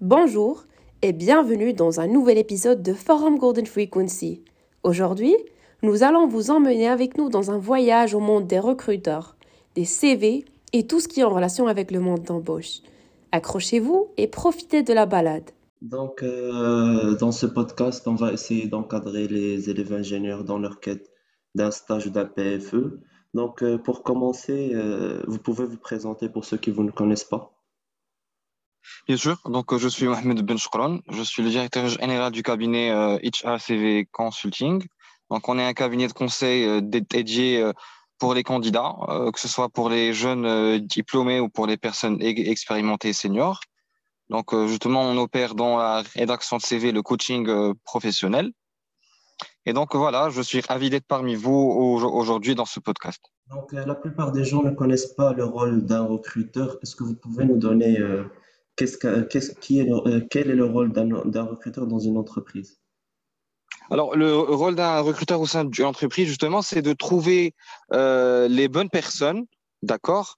Bonjour et bienvenue dans un nouvel épisode de Forum Golden Frequency. Aujourd'hui, nous allons vous emmener avec nous dans un voyage au monde des recruteurs, des CV et tout ce qui est en relation avec le monde d'embauche. Accrochez-vous et profitez de la balade. Donc, euh, dans ce podcast, on va essayer d'encadrer les élèves ingénieurs dans leur quête d'un stage ou d'un PFE. Donc, euh, pour commencer, euh, vous pouvez vous présenter pour ceux qui vous ne connaissent pas. Bien sûr, donc je suis Mohamed Ben je suis le directeur général du cabinet HRCV Consulting. Donc, on est un cabinet de conseil dédié pour les candidats, que ce soit pour les jeunes diplômés ou pour les personnes expérimentées seniors. Donc, justement, on opère dans la rédaction de CV, le coaching professionnel. Et donc voilà, je suis ravi d'être parmi vous aujourd'hui dans ce podcast. Donc euh, la plupart des gens ne connaissent pas le rôle d'un recruteur. Est-ce que vous pouvez nous donner euh, qui est euh, quel est le rôle d'un recruteur dans une entreprise? Alors, le rôle d'un recruteur au sein d'une entreprise, justement, c'est de trouver les bonnes personnes, d'accord,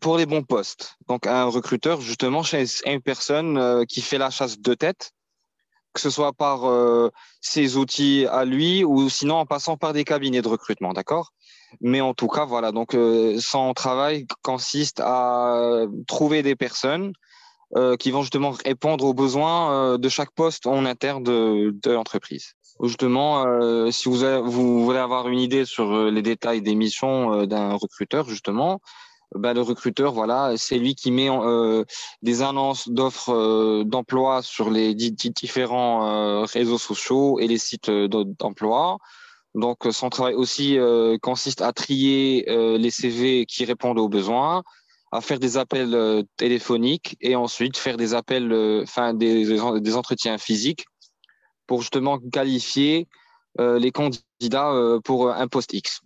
pour les bons postes. Donc, un recruteur, justement, c'est une personne qui fait la chasse de tête que ce soit par euh, ses outils à lui ou sinon en passant par des cabinets de recrutement, d'accord? Mais en tout cas, voilà, donc euh, son travail consiste à euh, trouver des personnes qui vont justement répondre aux besoins de chaque poste en interne de, de l'entreprise. Justement, si vous, vous voulez avoir une idée sur les détails des missions d'un recruteur, justement, bah, le recruteur, voilà, c'est lui qui met euh, des annonces d'offres euh, d'emploi sur les différents euh, réseaux sociaux et les sites d'emploi. Donc, son travail aussi consiste à trier les CV qui répondent aux besoins, à faire des appels téléphoniques et ensuite faire des appels, enfin des, des, entretiens physiques pour justement qualifier les candidats pour un poste X.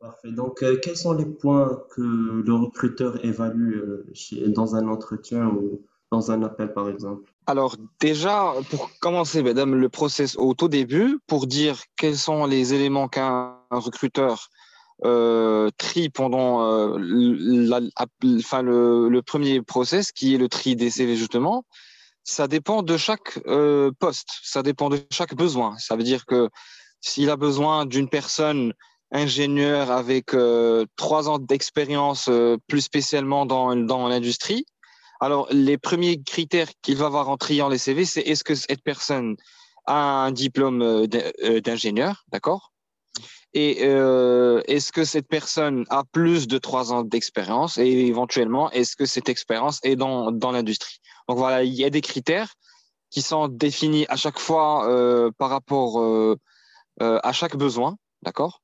Parfait. Donc, euh, quels sont les points que le recruteur évalue euh, dans un entretien ou dans un appel, par exemple? Alors, déjà, pour commencer, madame, le process au tout début, pour dire quels sont les éléments qu'un recruteur euh, trie pendant euh, le, premier process, qui est le tri des CV, justement, ça dépend de chaque poste, ça dépend de chaque besoin. Ça veut dire que s'il a besoin d'une personne ingénieur avec euh, trois ans d'expérience, euh, plus spécialement dans, l'industrie. Alors, les premiers critères qu'il va avoir en triant les CV, c'est est-ce que cette personne a un diplôme euh, d'ingénieur, d'accord? Et est-ce que cette personne a plus de trois ans d'expérience Et éventuellement, est-ce que cette expérience est dans, dans l'industrie? Donc voilà, il y a des critères qui sont définis à chaque fois par rapport à chaque besoin, d'accord?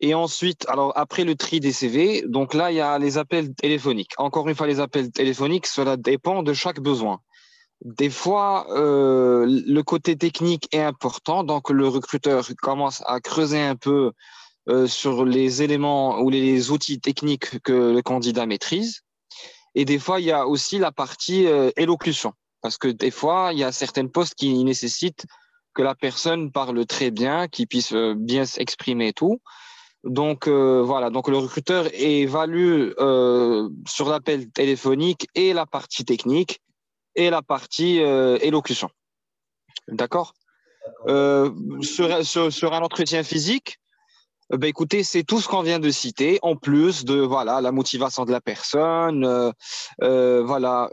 Et ensuite, alors après le tri des CV, donc là, il y a les appels téléphoniques. Encore une fois, les appels téléphoniques, cela dépend de chaque besoin. Des fois, euh, le côté technique est important, donc le recruteur commence à creuser un peu euh, sur les éléments ou les outils techniques que le candidat maîtrise. Et des fois, il y a aussi la partie euh, élocution, parce que des fois, il y a certaines postes qui nécessitent que la personne parle très bien, qu'il puisse euh, bien s'exprimer et tout. Donc euh, voilà, donc le recruteur évalue euh, sur l'appel téléphonique et la partie technique et la partie euh, élocution. D'accord? Sur, sur, un entretien physique, ben écoutez, c'est tout ce qu'on vient de citer, en plus de voilà la motivation de la personne, voilà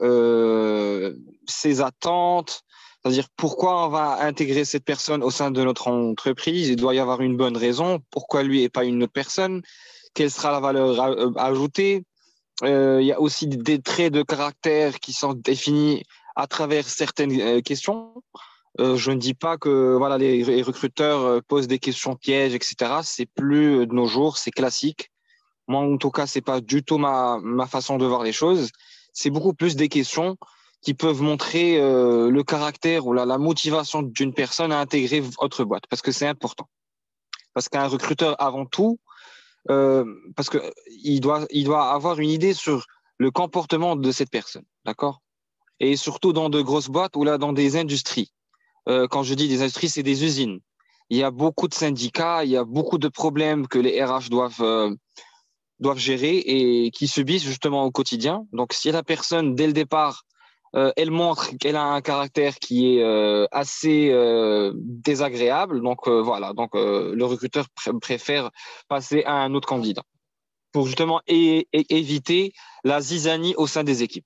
ses attentes, c'est-à-dire pourquoi on va intégrer cette personne au sein de notre entreprise? Il doit y avoir une bonne raison. Pourquoi lui et pas une autre personne? Quelle sera la valeur euh, ajoutée? euh, Il y a aussi des traits de caractère qui sont définis à travers certaines euh, questions. je ne dis pas que voilà les recruteurs posent des questions pièges, etc. C'est plus de nos jours, c'est classique. Moi, en tout cas, c'est pas du tout ma, ma façon de voir les choses. C'est beaucoup plus des questions qui peuvent montrer euh, le caractère ou la motivation d'une personne à intégrer votre boîte, parce que c'est important. Parce qu'un recruteur, avant tout, euh, parce que il doit, il doit avoir une idée sur le comportement de cette personne, d'accord? Et surtout dans de grosses boîtes ou là dans des industries. Euh, quand je dis des industries, c'est des usines. Il y a beaucoup de syndicats, il y a beaucoup de problèmes que les RH doivent euh, doivent gérer et qui subissent justement au quotidien. Donc, si la personne dès le départ euh, elle montre qu'elle a un caractère qui est euh, assez euh, désagréable. Donc voilà, donc le recruteur préfère passer à un autre candidat pour justement éviter la zizanie au sein des équipes.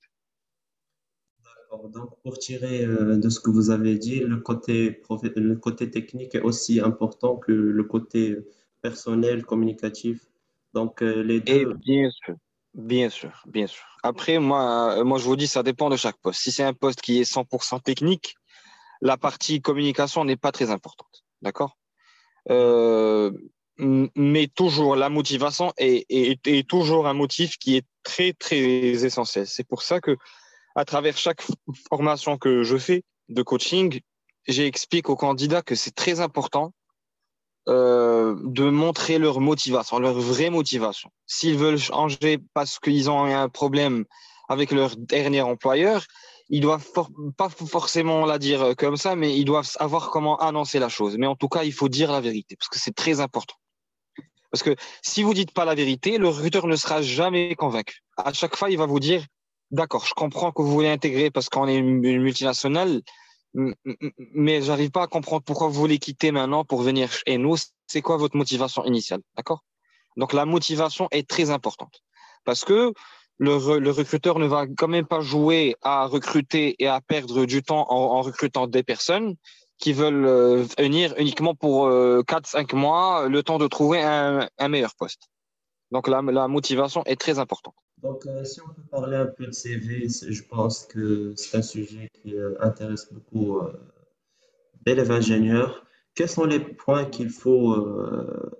D'accord. Donc pour tirer de ce que vous avez dit, le côté, le côté technique est aussi important que le côté personnel, communicatif. Donc les deux. bien sûr. Bien sûr, bien sûr. Après, moi, euh, moi, je vous dis, ça dépend de chaque poste. Si c'est un poste qui est 100% technique, la partie communication n'est pas très importante. D'accord? Euh, Mais toujours, la motivation est, est, toujours un motif qui est très, très essentiel. C'est pour ça que, à travers chaque formation que je fais de coaching, j'explique aux candidats que c'est très important euh, de montrer leur motivation, leur vraie motivation. S'ils veulent changer parce qu'ils ont un problème avec leur dernier employeur, ils doivent pas forcément la dire comme ça, mais ils doivent savoir comment annoncer la chose. Mais en tout cas, il faut dire la vérité parce que c'est très important. Parce que si vous dites pas la vérité, le recruteur ne sera jamais convaincu. À chaque fois, il va vous dire, d'accord, je comprends que vous voulez intégrer parce qu'on est une multinationale, mais j'arrive pas à comprendre pourquoi vous voulez quitter maintenant pour venir chez nous. C'est quoi votre motivation initiale, d'accord? Donc la motivation est très importante parce que le, recruteur ne va quand même pas jouer à recruter et à perdre du temps en, recrutant des personnes qui veulent euh, venir uniquement pour 4-5 euh, mois, le temps de trouver un, meilleur poste. Donc la motivation est très importante. Donc, euh, si on peut parler un peu de CV, je pense que c'est un sujet qui euh, intéresse beaucoup euh, d'élèves ingénieurs. Quels sont les points qu'il faut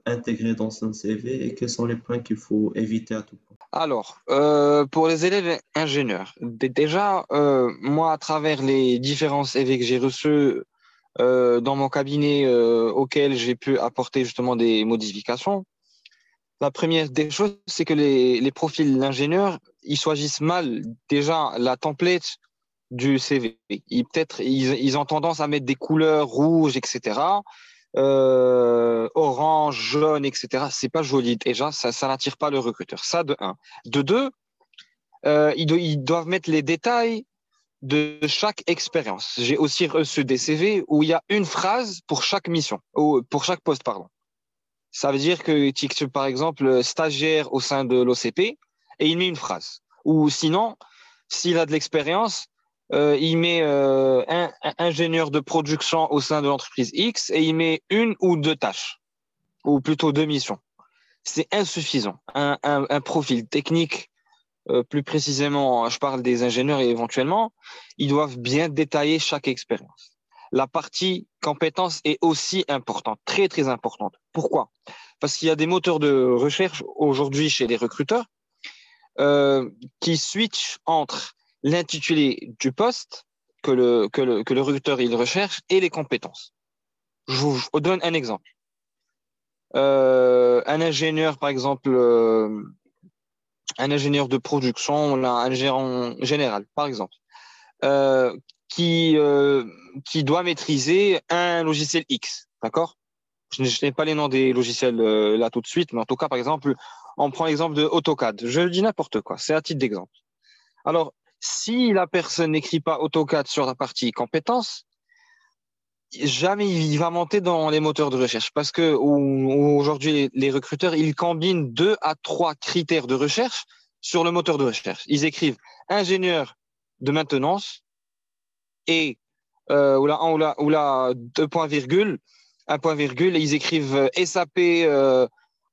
intégrer dans son CV et quels sont les points qu'il faut éviter à tout point? Alors, pour les élèves ingénieurs, déjà, moi, à travers les différents CV que j'ai reçus dans mon cabinet auquel j'ai pu apporter justement des modifications, la première des choses, c'est que les, profils d'ingénieurs, ils choisissent mal déjà la template du CV. Ils, peut-être, ils, ont tendance à mettre des couleurs rouges, etc. Euh, orange, jaune, etc. C'est pas joli déjà, ça, ça n'attire pas le recruteur. Ça de un. De deux, euh, ils, ils, doivent mettre les détails de chaque expérience. J'ai aussi reçu des CV où il y a une phrase pour chaque mission, ou pour chaque poste, pardon. Ça veut dire que tu par exemple, stagiaire au sein de l'OCP et il met une phrase. Ou sinon, s'il a de l'expérience, euh, il met euh, un, ingénieur de production au sein de l'entreprise X et il met une ou deux tâches, ou plutôt deux missions. C'est insuffisant. Un, un, profil technique, euh, plus précisément, je parle des ingénieurs et éventuellement, ils doivent bien détailler chaque expérience la partie compétence est aussi importante, très très importante. Pourquoi? Parce qu'il y a des moteurs de recherche aujourd'hui chez les recruteurs euh, qui switchent entre l'intitulé du poste que le, recruteur recherche et les compétences. Je vous, donne un exemple. Euh, un ingénieur, par exemple, euh, un ingénieur de production, un gérant général, par exemple, qui, euh, qui doit maîtriser un logiciel X. D'accord? Je n'ai pas les noms des logiciels euh, là tout de suite, mais en tout cas, par exemple, on prend l'exemple de AutoCAD. Je dis n'importe quoi, c'est à titre d'exemple. Alors, si la personne n'écrit pas AutoCAD sur la partie compétences, jamais il va monter dans les moteurs de recherche parce que aujourd'hui les recruteurs ils combinent deux à trois critères de recherche sur le moteur de recherche. Ils écrivent ingénieur de maintenance, et euh, ou ou là deux points virgule, un point virgule, et ils écrivent euh, SAP, euh,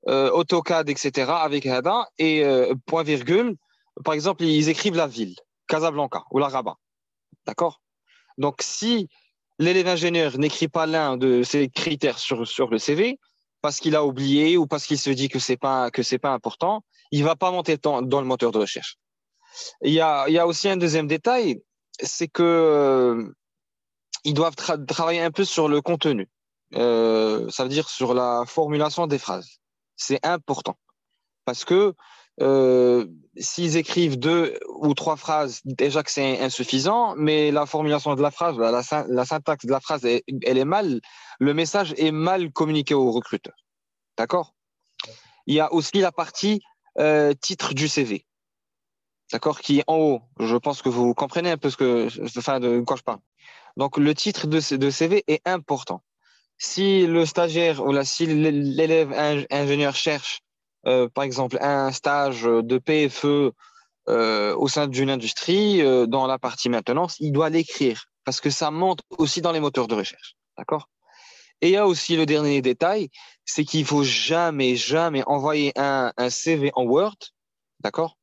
euh, AutoCAD, etc. avec un et point virgule. Par exemple, ils écrivent la ville, Casablanca ou la Rabat. D'accord? Donc, si l'élève ingénieur n'écrit pas l'un de ces critères sur, sur le CV, parce qu'il a oublié ou parce qu'il se dit que c'est pas pas important, il va pas monter dans, dans le moteur de recherche. Il y a, il y a aussi un deuxième détail, c'est que euh, ils doivent travailler un peu sur le contenu. Euh, ça veut dire sur la formulation des phrases. C'est important parce que euh, s'ils écrivent deux ou trois phrases, déjà que c'est insuffisant, mais la formulation de la phrase, la, la syntaxe de la phrase, elle, est mal, le message est mal communiqué au recruteur. D'accord? Il y a aussi la partie titre du CV. D'accord, qui est en haut. Je pense que vous comprenez un peu ce que, enfin, de quoi je parle. Donc, le titre de, de CV est important. Si le stagiaire ou la, si l'élève ingénieur cherche, euh, par exemple, un stage de PFE euh, au sein d'une industrie, euh, dans la partie maintenance, il doit l'écrire parce que ça monte aussi dans les moteurs de recherche. D'accord? Et il y a aussi le dernier détail, c'est qu'il faut jamais, jamais envoyer un, un CV en Word. D'accord?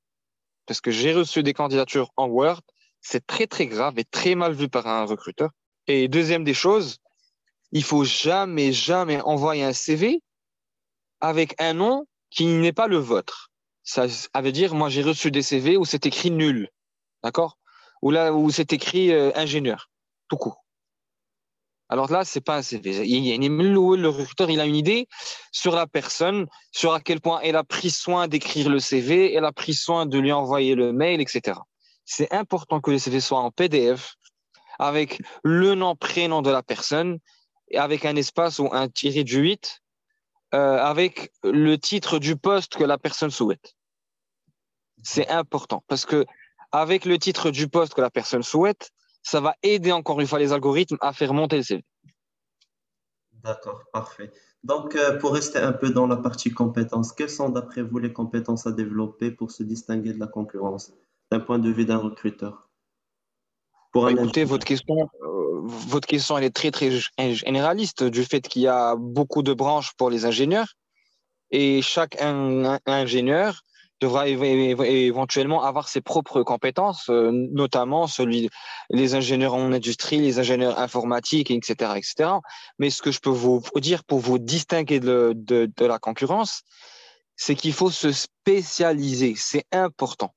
Parce que j'ai reçu des candidatures en Word. C'est très, très grave et très mal vu par un recruteur. Et deuxième des choses, il faut jamais, jamais envoyer un CV avec un nom qui n'est pas le vôtre. Ça, veut dire, moi, j'ai reçu des CV où c'est écrit nul. D'accord? Ou là, où c'est écrit euh, ingénieur. Tout court. Alors là, c'est pas un CV. Il y a une, le recruteur, il a une idée sur la personne, sur à quel point elle a pris soin d'écrire le CV, elle a pris soin de lui envoyer le mail, etc. C'est important que le CV soit en PDF avec le nom, prénom de la personne, et avec un espace ou un tiré du 8, euh, avec le titre du poste que la personne souhaite. C'est important parce que avec le titre du poste que la personne souhaite, ça va aider encore une fois les algorithmes à faire monter le CV. D'accord, parfait. Donc, euh, pour rester un peu dans la partie compétences, quelles sont d'après vous les compétences à développer pour se distinguer de la concurrence d'un point de vue d'un recruteur? Pour Écoutez, votre question, euh, votre question, elle est très, très généraliste du fait qu'il y a beaucoup de branches pour les ingénieurs et chaque ingénieur devra éventuellement avoir ses propres compétences, euh, notamment celui les ingénieurs en industrie, les ingénieurs informatiques, etc., etc. Mais ce que je peux vous dire pour vous distinguer de, de, la concurrence, c'est qu'il faut se spécialiser. C'est important.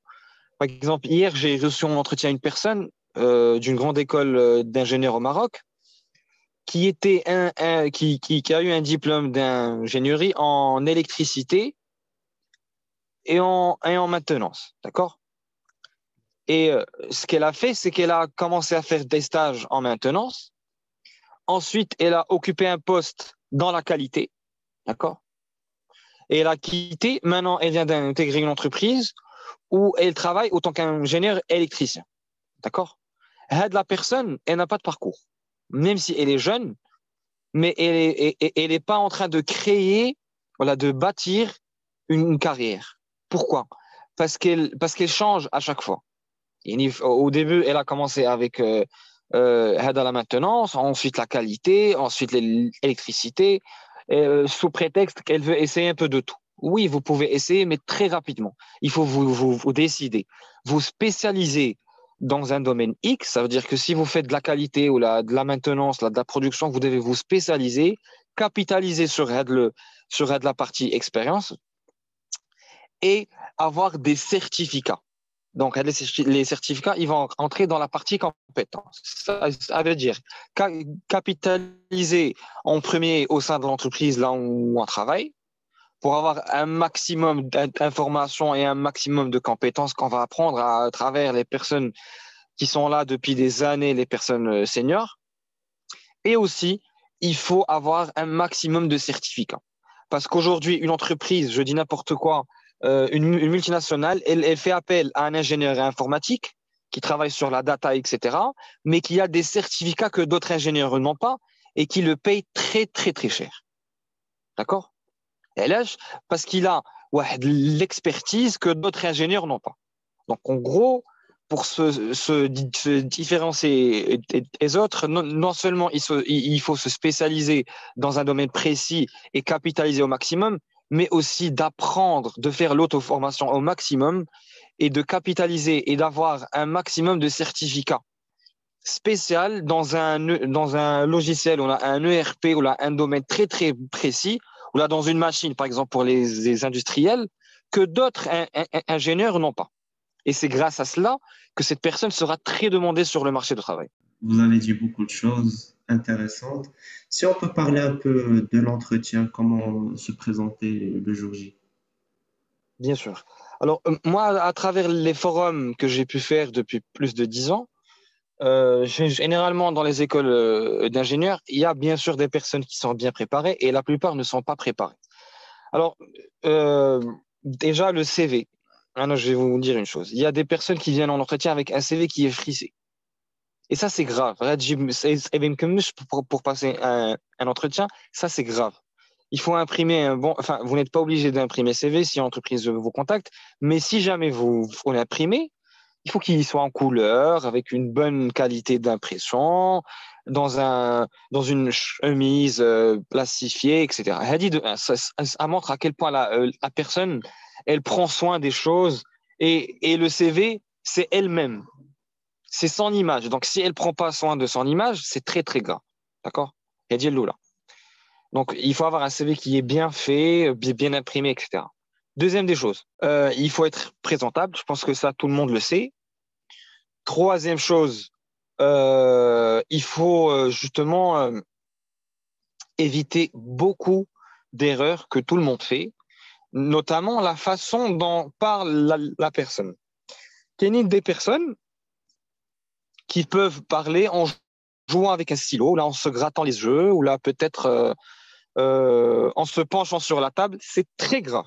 Par exemple, hier, j'ai reçu en entretien une personne euh, d'une grande école euh, d'ingénieurs au Maroc, qui, était un, qui, qui, a eu un diplôme d'ingénierie en électricité et en, maintenance. D'accord? Et euh, ce qu'elle a fait, c'est qu'elle a commencé à faire des stages en maintenance. Ensuite, elle a occupé un poste dans la qualité. D'accord? Et elle a quitté. Maintenant, elle vient d'intégrer une entreprise où elle travaille autant qu'ingénieur électricien. D'accord? La personne, elle n'a pas de parcours. Même si elle est jeune, mais elle n'est pas en train de créer, voilà, de bâtir une carrière. Pourquoi? Parce qu'elle parce qu'elle change à chaque fois. Au début, elle a commencé avec euh, euh, la maintenance, ensuite la qualité, ensuite l'électricité, euh, sous prétexte qu'elle veut essayer un peu de tout. Oui, vous pouvez essayer, mais très rapidement. Il faut vous, vous, vous décider, vous spécialiser dans un domaine X, ça veut dire que si vous faites de la qualité ou la, de la maintenance, de la production, vous devez vous spécialiser, capitaliser sur, sur la partie expérience et avoir des certificats. Donc, les certificats, ils vont entrer dans la partie compétence. Ça, veut dire capitaliser en premier au sein de l'entreprise là où on travaille, pour avoir un maximum d'informations et un maximum de compétences qu'on va apprendre à, travers les personnes qui sont là depuis des années, les personnes euh, seniors. Et aussi, il faut avoir un maximum de certificats. Parce qu'aujourd'hui, une entreprise, je dis n'importe quoi, euh, une, multinationale, elle, fait appel à un ingénieur informatique qui travaille sur la data, etc., mais qui a des certificats que d'autres ingénieurs n'ont pas et qui le payent très, très, très cher. D'accord? Parce qu'il a l'expertise que d'autres ingénieurs n'ont pas. Donc, en gros, pour se, différencier des autres, non, seulement il, faut se spécialiser dans un domaine précis et capitaliser au maximum, mais aussi d'apprendre, de faire l'auto-formation au maximum et de capitaliser et d'avoir un maximum de certificats spéciaux dans un, dans un logiciel, on a un ERP, ou a un domaine très très précis ou là dans une machine, par exemple pour les, industriels, que d'autres ingénieurs n'ont pas. Et c'est grâce à cela que cette personne sera très demandée sur le marché du travail. Vous avez dit beaucoup de choses intéressantes. Si on peut parler un peu de l'entretien, comment se présenter le jour J? Bien sûr. Alors, euh, moi, à travers les forums que j'ai pu faire depuis plus de dix ans, euh, généralement, dans les écoles euh, d'ingénieurs, il y a bien sûr des personnes qui sont bien préparées et la plupart ne sont pas préparées. Alors, déjà, le CV. maintenant, je vais vous dire une chose. Il y a des personnes qui viennent en entretien avec un CV qui est frisé. Et ça, c'est grave. Pour, pour passer un, entretien, ça, c'est grave. Il faut imprimer un bon. Enfin, vous n'êtes pas obligé d'imprimer CV si l'entreprise vous contacte, mais si jamais vous, vous l'imprimez, il faut qu'il soit en couleur, avec une bonne qualité d'impression, dans, un, dans une chemise euh, plastifiée, etc. Ça, ça, montre à quel point la, euh, la, personne, elle prend soin des choses et, et le CV, c'est elle-même. C'est son image. Donc, si elle ne prend pas soin de son image, c'est très, très grave. D'accord? Hadi là. Donc, il faut avoir un CV qui est bien fait, bien imprimé, etc. Deuxième des choses, euh, il faut être présentable. Je pense que ça, tout le monde le sait. Troisième chose, euh, il faut euh, justement éviter beaucoup d'erreurs que tout le monde fait, notamment la façon dont parle la, personne. Il y a des personnes qui peuvent parler en jouant avec un stylo, là en se grattant les yeux, ou là peut-être euh, euh, en se penchant sur la table, c'est très grave.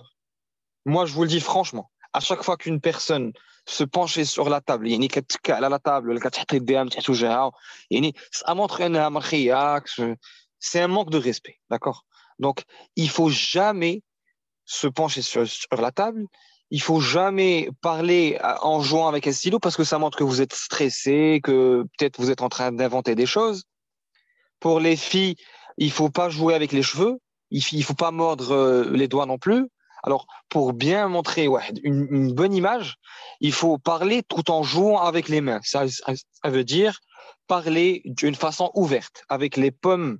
Moi, je vous le dis franchement, à chaque fois qu'une personne se pencher sur la table يعني كتكال على la table ولا كتحط يديها من تحت وجهها يعني ça montre انها مرخيه c'est un manque de respect d'accord donc il faut jamais se pencher sur, sur la table il faut jamais parler en jouant avec un stylo parce que ça montre que vous êtes stressé que peut-être vous êtes en train d'inventer des choses pour les filles il faut pas jouer avec les cheveux il faut pas mordre euh, les doigts non plus alors, pour bien montrer une, bonne image, il faut parler tout en jouant avec les mains. Ça, ça veut dire parler d'une façon ouverte, avec les pommes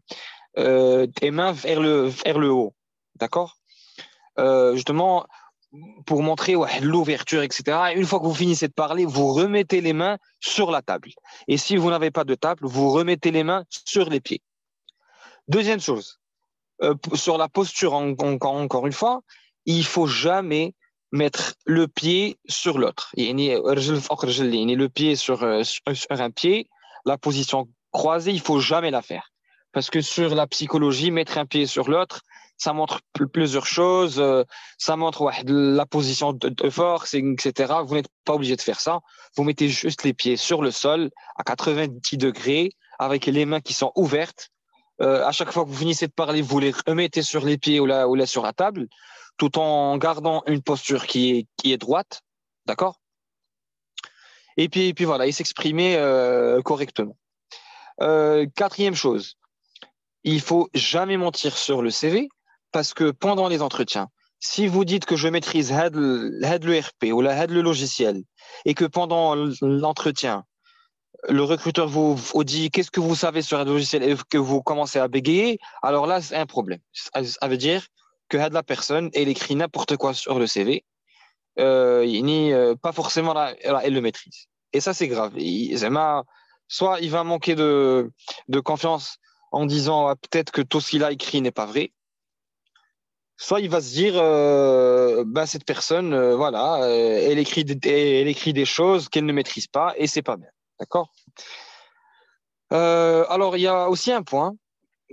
euh, des mains vers le, vers le haut. D'accord? Euh, Justement, pour montrer ouais, l'ouverture, etc. Et une fois que vous finissez de parler, vous remettez les mains sur la table. Et si vous n'avez pas de table, vous remettez les mains sur les pieds. Deuxième chose, euh, sur la posture, encore, une fois, il faut jamais mettre le pied sur l'autre. Le pied sur, euh, sur un pied, la position croisée, il faut jamais la faire. Parce que sur la psychologie, mettre un pied sur l'autre, ça montre plusieurs choses. Euh, ça montre la position de, force, etc. Vous n'êtes pas obligé de faire ça. Vous mettez juste les pieds sur le sol à 90 degrés avec les mains qui sont ouvertes. Euh, à chaque fois que vous finissez de parler, vous les remettez sur les pieds ou là, sur la table tout en gardant une posture qui est, droite, d'accord? Et puis, et voilà, il s'exprimer euh, correctement. Quatrième chose, il faut jamais mentir sur le CV parce que pendant les entretiens, si vous dites que je maîtrise HED, le RP ou la HED le logiciel et que pendant l'entretien, le recruteur vous, dit qu'est-ce que vous savez sur un logiciel? et que vous commencez à bégayer, alors là, c'est un problème. Ça veut dire que la personne, elle écrit n'importe quoi sur le CV, euh, ni, euh, pas forcément là, elle le maîtrise. Et ça, c'est grave. Il, soit il va manquer de, de confiance en disant ah, peut-être que tout ce qu'il a écrit n'est pas vrai, soit il va se dire euh, bah, cette personne, euh, voilà, euh, elle, écrit, elle écrit des choses qu'elle ne maîtrise pas et c'est pas bien. D'accord? Euh, Alors, il y a aussi un point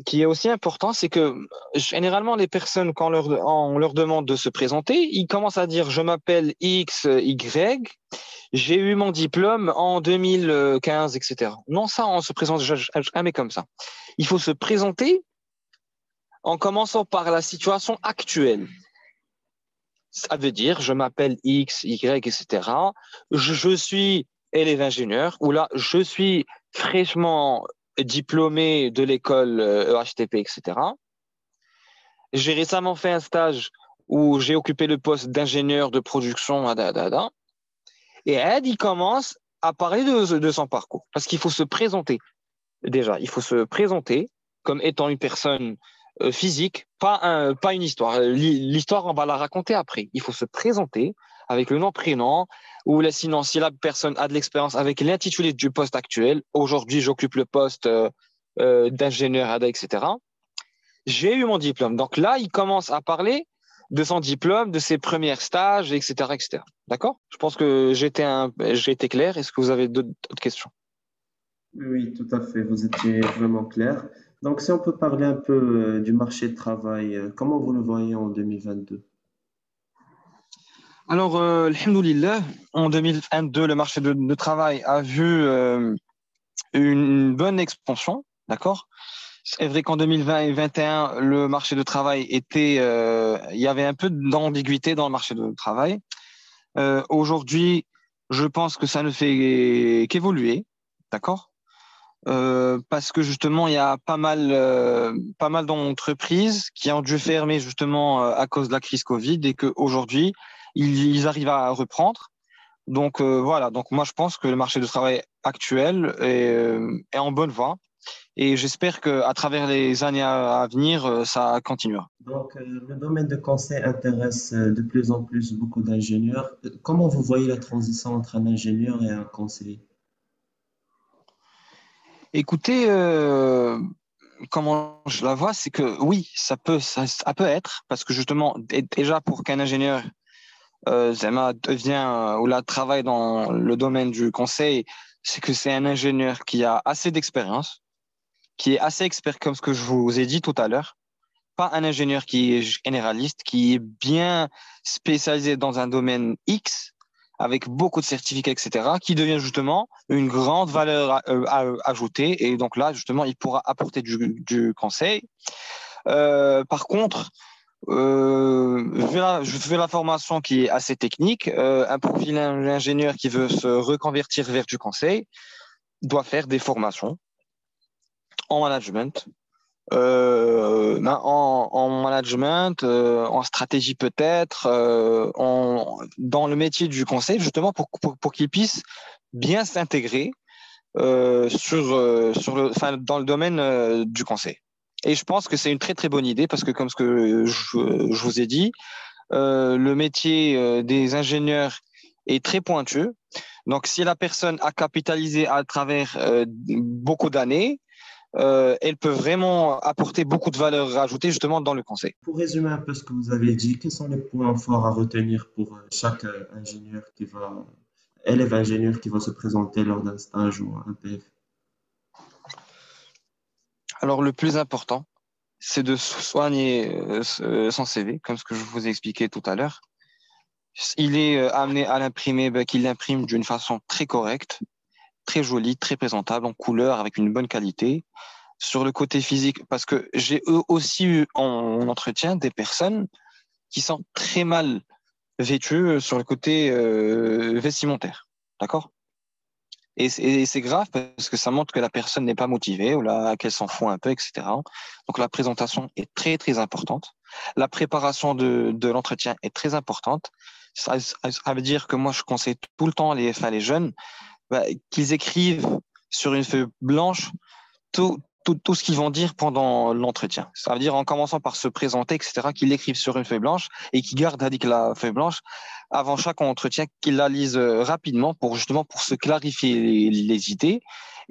qui est aussi important, c'est que généralement les personnes quand on leur, on leur demande de se présenter, ils commencent à dire je m'appelle X, Y, j'ai eu mon diplôme en 2015, etc. Non, ça on se présente jamais comme ça. Il faut se présenter en commençant par la situation actuelle. Ça veut dire je m'appelle X, Y, etc. Je, suis élève ingénieur ou là je suis fraîchement diplômé de l'école EHTP, etc. J'ai récemment fait un stage où j'ai occupé le poste d'ingénieur de production. Et Ed, il commence à parler de, son parcours parce qu'il faut se présenter. Déjà, il faut se présenter comme étant une personne physique, pas, un, pas une histoire. L'histoire, on va la raconter après. Il faut se présenter avec le nom, prénom, ou là, sinon, si la personne a de l'expérience avec l'intitulé du poste actuel, aujourd'hui, j'occupe le poste euh, euh, d'ingénieur ADA, etc. J'ai eu mon diplôme. Donc là, il commence à parler de son diplôme, de ses premiers stages, etc., etc. D'accord? Je pense que été, un... été clair. Est-ce que vous avez d'autres questions? Oui, tout à fait. Vous étiez vraiment clair. Donc, si on peut parler un peu euh, du marché de travail, comment vous le voyez en 2022 Alors, euh, en 2022, le marché de, travail a vu euh, une bonne expansion, d'accord? C'est vrai qu'en 2020 et 2021, le marché de travail était, euh, il y avait un peu d'ambiguïté dans le marché de travail. Euh, Aujourd'hui, je pense que ça ne fait qu'évoluer, d'accord? Euh, parce que justement, il y a pas mal, euh, pas mal d'entreprises qui ont dû fermer justement euh, à cause de la crise Covid et qu'aujourd'hui, ils, arrivent à reprendre. Donc voilà, donc moi je pense que le marché du travail actuel est, en bonne voie et j'espère qu'à travers les années à, venir, ça continuera. Donc, le domaine de conseil intéresse de plus en plus beaucoup d'ingénieurs. Comment vous voyez la transition entre un ingénieur et un conseiller? Écoutez, euh, comment je la vois, c'est que oui, ça peut, être, parce que justement, dé- déjà pour qu'un ingénieur euh, Zema devient euh, ou là travaille dans le domaine du conseil, c'est que c'est un ingénieur qui a assez d'expérience, qui est assez expert comme ce que je vous ai dit tout à l'heure, pas un ingénieur qui est généraliste, qui est bien spécialisé dans un domaine X, avec beaucoup de certificats, etc., qui devient justement une grande valeur euh, à- ajoutée. Et donc là, justement, il pourra apporter du, du conseil. Euh, par contre, euh, vu, la, la formation qui est assez technique, euh, un profil in- ingénieur qui veut se reconvertir vers du conseil doit faire des formations en management, euh, ben, en, en management, euh, en stratégie peut-être, euh, dans le métier du conseil, justement pour, pour, pour qu'il puisse bien s'intégrer dans le domaine du conseil. Et je pense que c'est une très très bonne idée parce que comme ce que je, je vous ai dit, le métier des ingénieurs est très pointueux. Donc si la personne a capitalisé à travers beaucoup d'années, euh, elle peut vraiment apporter beaucoup de valeur ajoutée justement dans le conseil. Pour résumer un peu ce que vous avez dit, quels sont les points forts à retenir pour euh, chaque euh, ingénieur qui va, élève ingénieur qui va se présenter lors d'un stage ou un PF? Alors le plus important, c'est de soigner son CV, comme ce que je vous ai expliqué tout à l'heure. Il est amené à l'imprimer, ben, qu'il l'imprime d'une façon très correcte, très jolie, très présentable, en couleur, avec une bonne qualité. Sur le côté physique, parce que j'ai aussi eu en, en entretien des personnes qui sont très mal vêtues euh, sur le côté euh, vestimentaire. D'accord? Et c'est grave parce que ça montre que la personne n'est pas motivée ou qu'elle s'en fout un peu, etc. Donc la présentation est très très importante. La préparation de, de l'entretien est très importante. Ça, veut dire que moi je conseille tout le temps les, les jeunes bah, qu'ils écrivent sur une feuille blanche tout, tout, tout ce qu'ils vont dire pendant l'entretien. Ça veut dire en commençant par se présenter, etc., qu'ils l'écrivent sur une feuille blanche et qu'ils gardent avec la feuille blanche avant chaque entretien, qu'ils la lisent euh, rapidement pour justement pour se clarifier les, idées.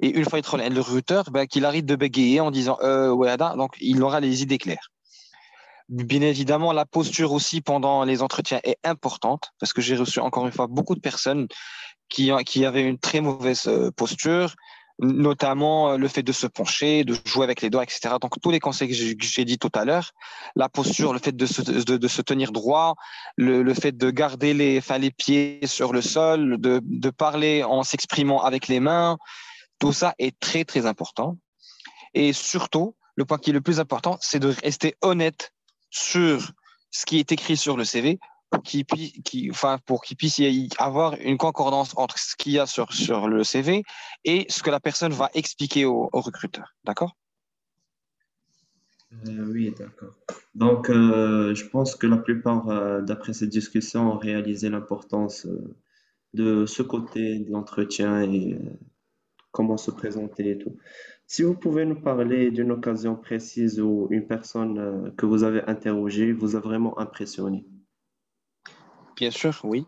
Et une fois être le routeur, ben, qu'il arrête de bégayer en disant euh, ouais, donc il aura les idées claires. Bien évidemment, la posture aussi pendant les entretiens est importante parce que j'ai reçu encore une fois beaucoup de personnes qui, avaient une très mauvaise euh, posture, notamment euh, le fait de se pencher, de jouer avec les doigts, etc. Donc tous les conseils que j'ai dit tout à l'heure, la posture, le fait de se, tenir droit, le, fait de garder les, pieds sur le sol, de parler en s'exprimant avec les mains, tout ça est très très important. Et surtout, le point qui est le plus important, c'est de rester honnête sur ce qui est écrit sur le CV pour qu'il puisse, y avoir une concordance entre ce qu'il y a sur, le CV et ce que la personne va expliquer au, recruteur. D'accord? Euh, oui, d'accord. Donc, euh, je pense que la plupart, euh, d'après cette discussion, ont réalisé l'importance de ce côté de l'entretien et comment se présenter et tout. Si vous pouvez nous parler d'une occasion précise où une personne que vous avez interrogée vous a vraiment impressionné. Bien sûr, oui.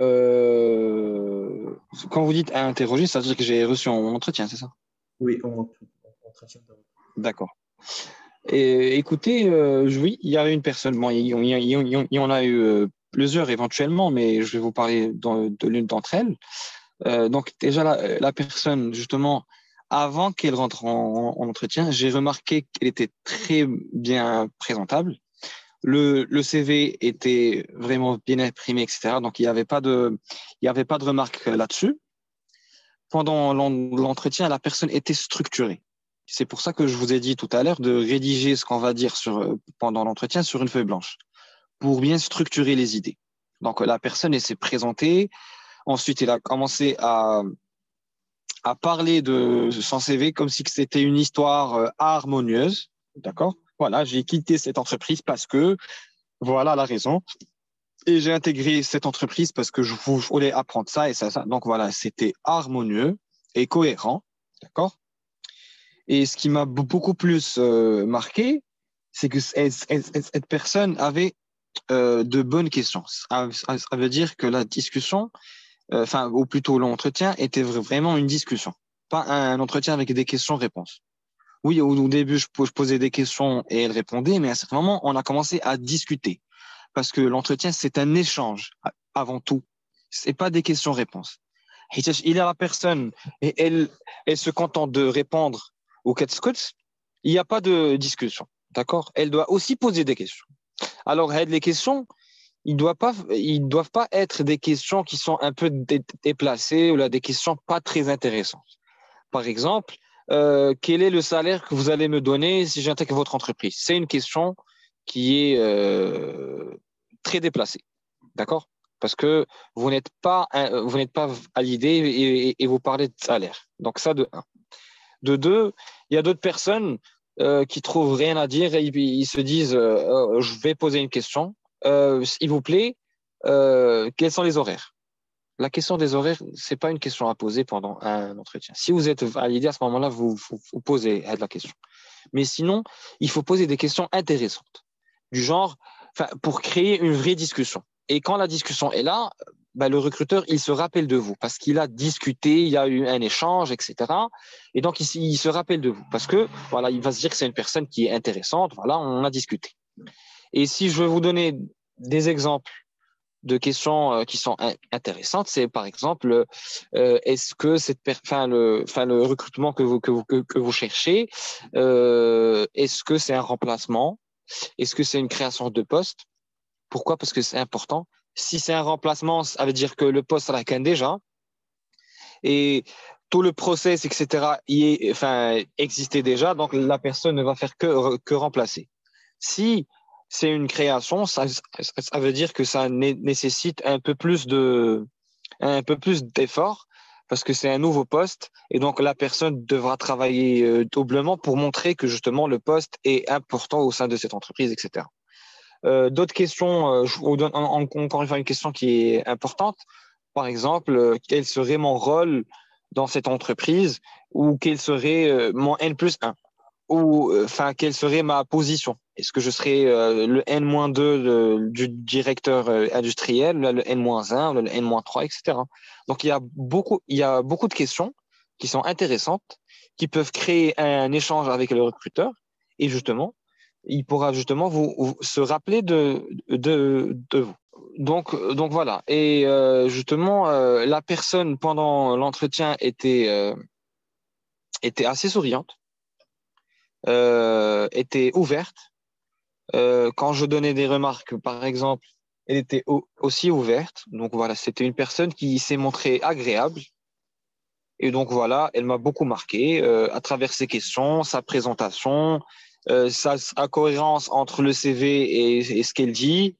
Euh, quand vous dites à interroger, ça veut dire que j'ai reçu en entretien, c'est ça? Oui, en entretien D'accord. Et écoutez, euh, oui, il y avait une personne, bon, il y, il il en a eu euh, plusieurs éventuellement, mais je vais vous parler de l'une d'entre elles. Euh, donc déjà, la, la personne, justement, avant qu'elle rentre en, en entretien, j'ai remarqué qu'elle était très bien présentable. Le, le, CV était vraiment bien imprimé, etc. Donc, il n'y avait pas de, il n'y avait pas de remarques là-dessus. Pendant l'entretien, la personne était structurée. C'est pour ça que je vous ai dit tout à l'heure de rédiger ce qu'on va dire sur, pendant l'entretien sur une feuille blanche pour bien structurer les idées. Donc, la personne s'est présentée. Ensuite, il a commencé à, à parler de son CV comme si c'était une histoire euh, harmonieuse. D'accord? Voilà, j'ai quitté cette entreprise parce que voilà la raison. Et j'ai intégré cette entreprise parce que je voulais apprendre ça et ça, ça. Donc voilà, c'était harmonieux et cohérent. D'accord? Et ce qui m'a beaucoup plus euh, marqué, c'est que cette personne avait euh, de bonnes questions. Ça, veut dire que la discussion euh, enfin, ou plutôt l'entretien était vraiment une discussion, pas un entretien avec des questions-réponses. Oui, au, début, je, posais des questions et elle répondait, mais à ce moment, on a commencé à discuter. Parce que l'entretien, c'est un échange avant tout. C'est pas des questions-réponses. Il y a la personne et elle, se contente de répondre aux questions. Il n'y a pas de discussion. D'accord? Elle doit aussi poser des questions. Alors, les questions, ils ils doivent pas être des questions qui sont un peu déplacées ou des questions pas très intéressantes. Par exemple, euh, quel est le salaire que vous allez me donner si j'intègre votre entreprise? C'est une question qui est euh, très déplacée, d'accord? Parce que vous n'êtes pas, vous n'êtes pas à l'idée et, vous parlez de salaire. Donc ça de un. De deux, il y a d'autres personnes euh, qui trouvent rien à dire et ils, se disent oh, je vais poser une question. Euh, s'il vous plaît, euh, quels sont les horaires? La question des horaires, c'est pas une question à poser pendant un entretien. Si vous êtes validé à ce moment-là, vous, vous, posez la question. Mais sinon, il faut poser des questions intéressantes, du genre, pour créer une vraie discussion. Et quand la discussion est là, bah, le recruteur, il se rappelle de vous parce qu'il a discuté, il y a eu un échange, etc. Et donc, il, il, se rappelle de vous parce que, voilà, il va se dire que c'est une personne qui est intéressante. Voilà, on a discuté. Et si je veux vous donner des exemples de questions euh, qui sont intéressantes, c'est par exemple, euh, est-ce que cette enfin, le, enfin, le recrutement que vous, que vous, que, vous cherchez, euh, est-ce que c'est un remplacement? Est-ce que c'est une création de poste? Pourquoi? Parce que c'est important. Si c'est un remplacement, ça veut dire que le poste la déjà. Et tout le process, etc., y est, enfin, existait déjà, donc la personne ne va faire que, que remplacer. Si c'est une création, ça, veut dire que ça nécessite un peu plus de, un peu plus d'effort parce que c'est un nouveau poste et donc la personne devra travailler euh, doublement pour montrer que justement le poste est important au sein de cette entreprise, etc. Euh, D'autres questions, euh, je encore une fois une question qui est importante. Par exemple, euh, quel serait mon rôle dans cette entreprise ou quel serait mon N plus 1 ou enfin quelle serait ma position? Est-ce que je serai euh, le N-2 du directeur euh, industriel, le N-1, le N-3, etc. Donc il y a beaucoup, il y a beaucoup de questions qui sont intéressantes, qui peuvent créer un échange avec le recruteur, et justement, il pourra justement vous, se rappeler de, de, vous. Donc, donc voilà. Et euh, justement, la personne pendant l'entretien était, était assez souriante, était ouverte euh, quand je donnais des remarques, par exemple, elle était aussi ouverte. Donc voilà, c'était une personne qui s'est montrée agréable. Et donc voilà, elle m'a beaucoup marqué euh, à travers ses questions, sa présentation, euh, sa, cohérence entre le CV et, ce qu'elle dit,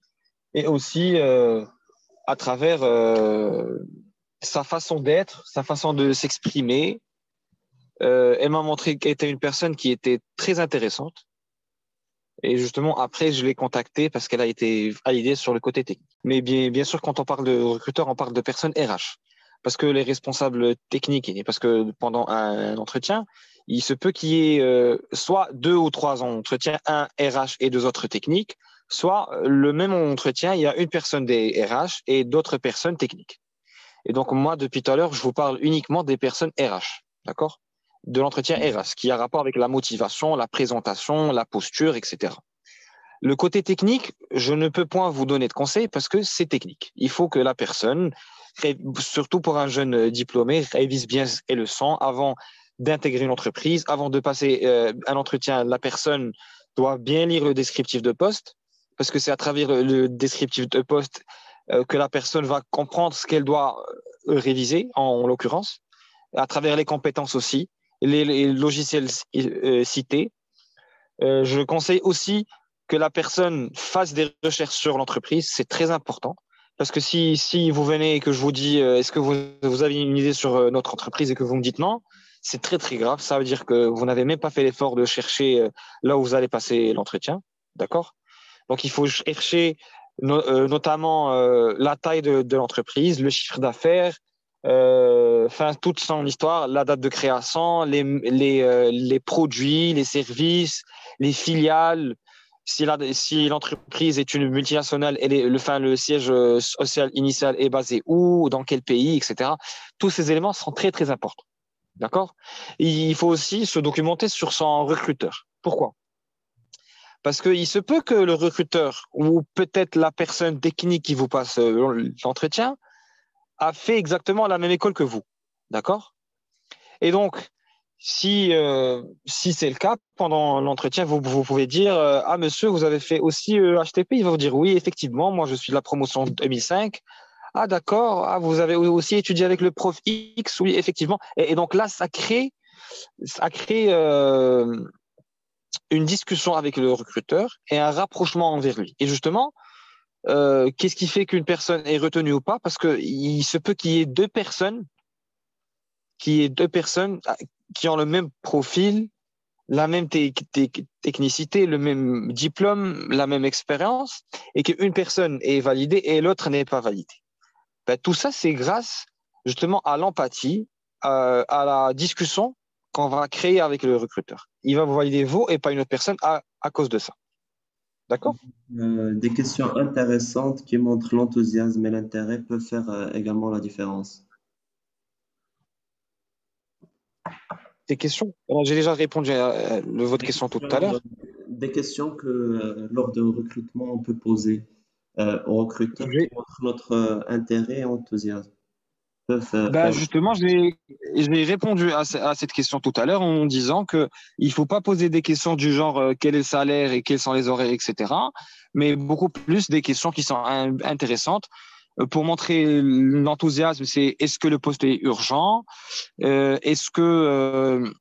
et aussi à travers sa façon d'être, sa façon de s'exprimer. Elle m'a montré qu'elle était une personne qui était très intéressante et justement, après, je l'ai contactée parce qu'elle a été validée sur le côté technique. Mais bien, bien sûr, quand on parle de recruteur, on parle de personnes RH. Parce que les responsables techniques, parce que pendant un entretien, il se peut qu'il y ait euh, soit deux ou trois entretiens, un RH et deux autres techniques, soit le même entretien, il y a une personne des RH et d'autres personnes techniques. Et donc, moi, depuis tout à l'heure, je vous parle uniquement des personnes RH. D'accord? De l'entretien ERAS, qui a rapport avec la motivation, la présentation, la posture, etc. Le côté technique, je ne peux point vous donner de conseils parce que c'est technique. Il faut que la personne, surtout pour un jeune diplômé, révise bien les leçons avant d'intégrer une entreprise, avant de passer euh, un entretien. La personne doit bien lire le descriptif de poste parce que c'est à travers le descriptif de poste euh, que la personne va comprendre ce qu'elle doit euh, réviser, en, l'occurrence, à travers les compétences aussi, les, logiciels euh, cités. je conseille aussi que la personne fasse des recherches sur l'entreprise, c'est très important. Parce que si, si vous venez et que je vous dis est-ce que vous, avez une idée sur notre entreprise et que vous me dites non, c'est très très grave. Ça veut dire que vous n'avez même pas fait l'effort de chercher là où vous allez passer l'entretien. D'accord? Donc il faut chercher euh, notamment euh, la taille de, l'entreprise, le chiffre d'affaires, euh, enfin toute son histoire, la date de création, les, les, les produits, les services, les filiales. Si, l'entreprise est une multinationale, est, le, fin, le siège social initial est basé où, dans quel pays, etc. Tous ces éléments sont très très importants. D'accord? Il faut aussi se documenter sur son recruteur. Pourquoi? Parce qu'il se peut que le recruteur ou peut-être la personne technique qui vous passe euh, l'entretien a fait exactement la même école que vous. D'accord? Et donc, si, euh, si c'est le cas, pendant l'entretien, vous, vous, pouvez dire euh, Ah, monsieur, vous avez fait aussi HTP Il va vous dire Oui, effectivement, moi, je suis de la promotion 2005. Ah, d'accord. Ah, vous avez aussi étudié avec le prof X Oui, effectivement. Et, donc là, ça crée, ça crée une discussion avec le recruteur et un rapprochement envers lui. Et justement, euh, qu'est-ce qui fait qu'une personne est retenue ou pas? Parce qu'il se peut qu'il y ait deux personnes, qui deux personnes ah, qui ont le même profil, la même technicité, le même diplôme, la même expérience, et qu'une personne est validée et l'autre n'est pas validée. Ben, tout ça, c'est grâce justement à l'empathie, euh, à la discussion qu'on va créer avec le recruteur. Il va vous valider vous et pas une autre personne à cause de ça. D'accord euh, Des questions intéressantes qui montrent l'enthousiasme et l'intérêt peuvent faire euh, également la différence. Des questions? J'ai déjà répondu à, votre question tout à l'heure. Des questions que euh, lors de recrutement on peut poser au recruteur qui montrent notre intérêt et enthousiasme. Bah justement, j'ai répondu à, cette question tout à l'heure en disant que il faut pas poser des questions du genre euh, quel est le salaire et quels sont les horaires, etc. Mais beaucoup plus des questions qui sont intéressantes euh, pour montrer l'enthousiasme. C'est est-ce que le poste est urgent? Euh, Est-ce que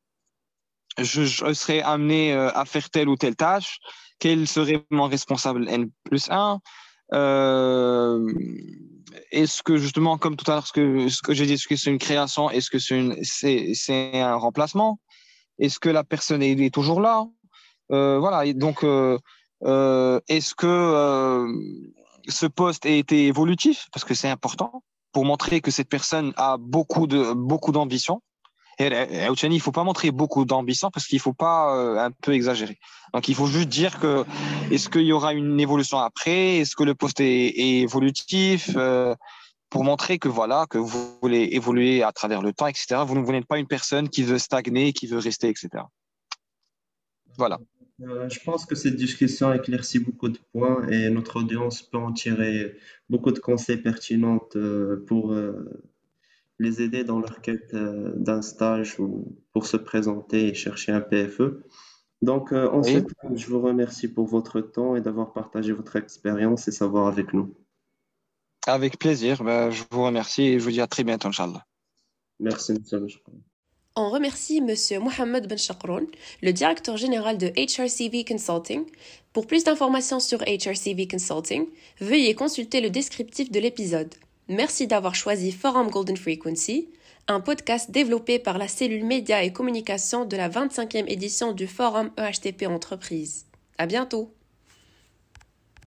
je, je, serai amené à faire telle ou telle tâche? Quel serait mon responsable N plus 1 est-ce que justement, comme tout à l'heure, ce que, j'ai dit, est-ce que c'est une création Est-ce que c'est, c'est, un remplacement? Est-ce que la personne est, toujours là? Euh, Voilà. donc, euh, euh, est-ce que ce poste a été évolutif? Parce que c'est important pour montrer que cette personne a beaucoup de beaucoup d'ambition. Et il ne faut pas montrer beaucoup d'ambition parce qu'il ne faut pas un peu exagérer. Donc, il faut juste dire que est-ce qu'il y aura une évolution après? Est-ce que le poste est, évolutif? Euh, Pour montrer que voilà, que vous voulez évoluer à travers le temps, etc. Vous, vous n'êtes pas une personne qui veut stagner, qui veut rester, etc. Voilà. Euh, je pense que cette discussion éclaircit beaucoup de points et notre audience peut en tirer beaucoup de conseils pertinents euh, pour les aider dans leur quête d'un stage ou pour se présenter et chercher un PFE. Donc, euh, en ce je vous remercie pour votre temps et d'avoir partagé votre expérience et savoir avec nous. Avec plaisir. Ben, je vous remercie et je vous dis à très bientôt, Inch'Allah. Merci, M. On remercie M. Mohamed Ben Chakroun, le directeur général de HRCV Consulting. Pour plus d'informations sur HRCV Consulting, veuillez consulter le descriptif de l'épisode. Merci d'avoir choisi Forum Golden Frequency un podcast développé par la cellule médias et communication de la 25e édition du Forum EHTP Entreprise. À bientôt!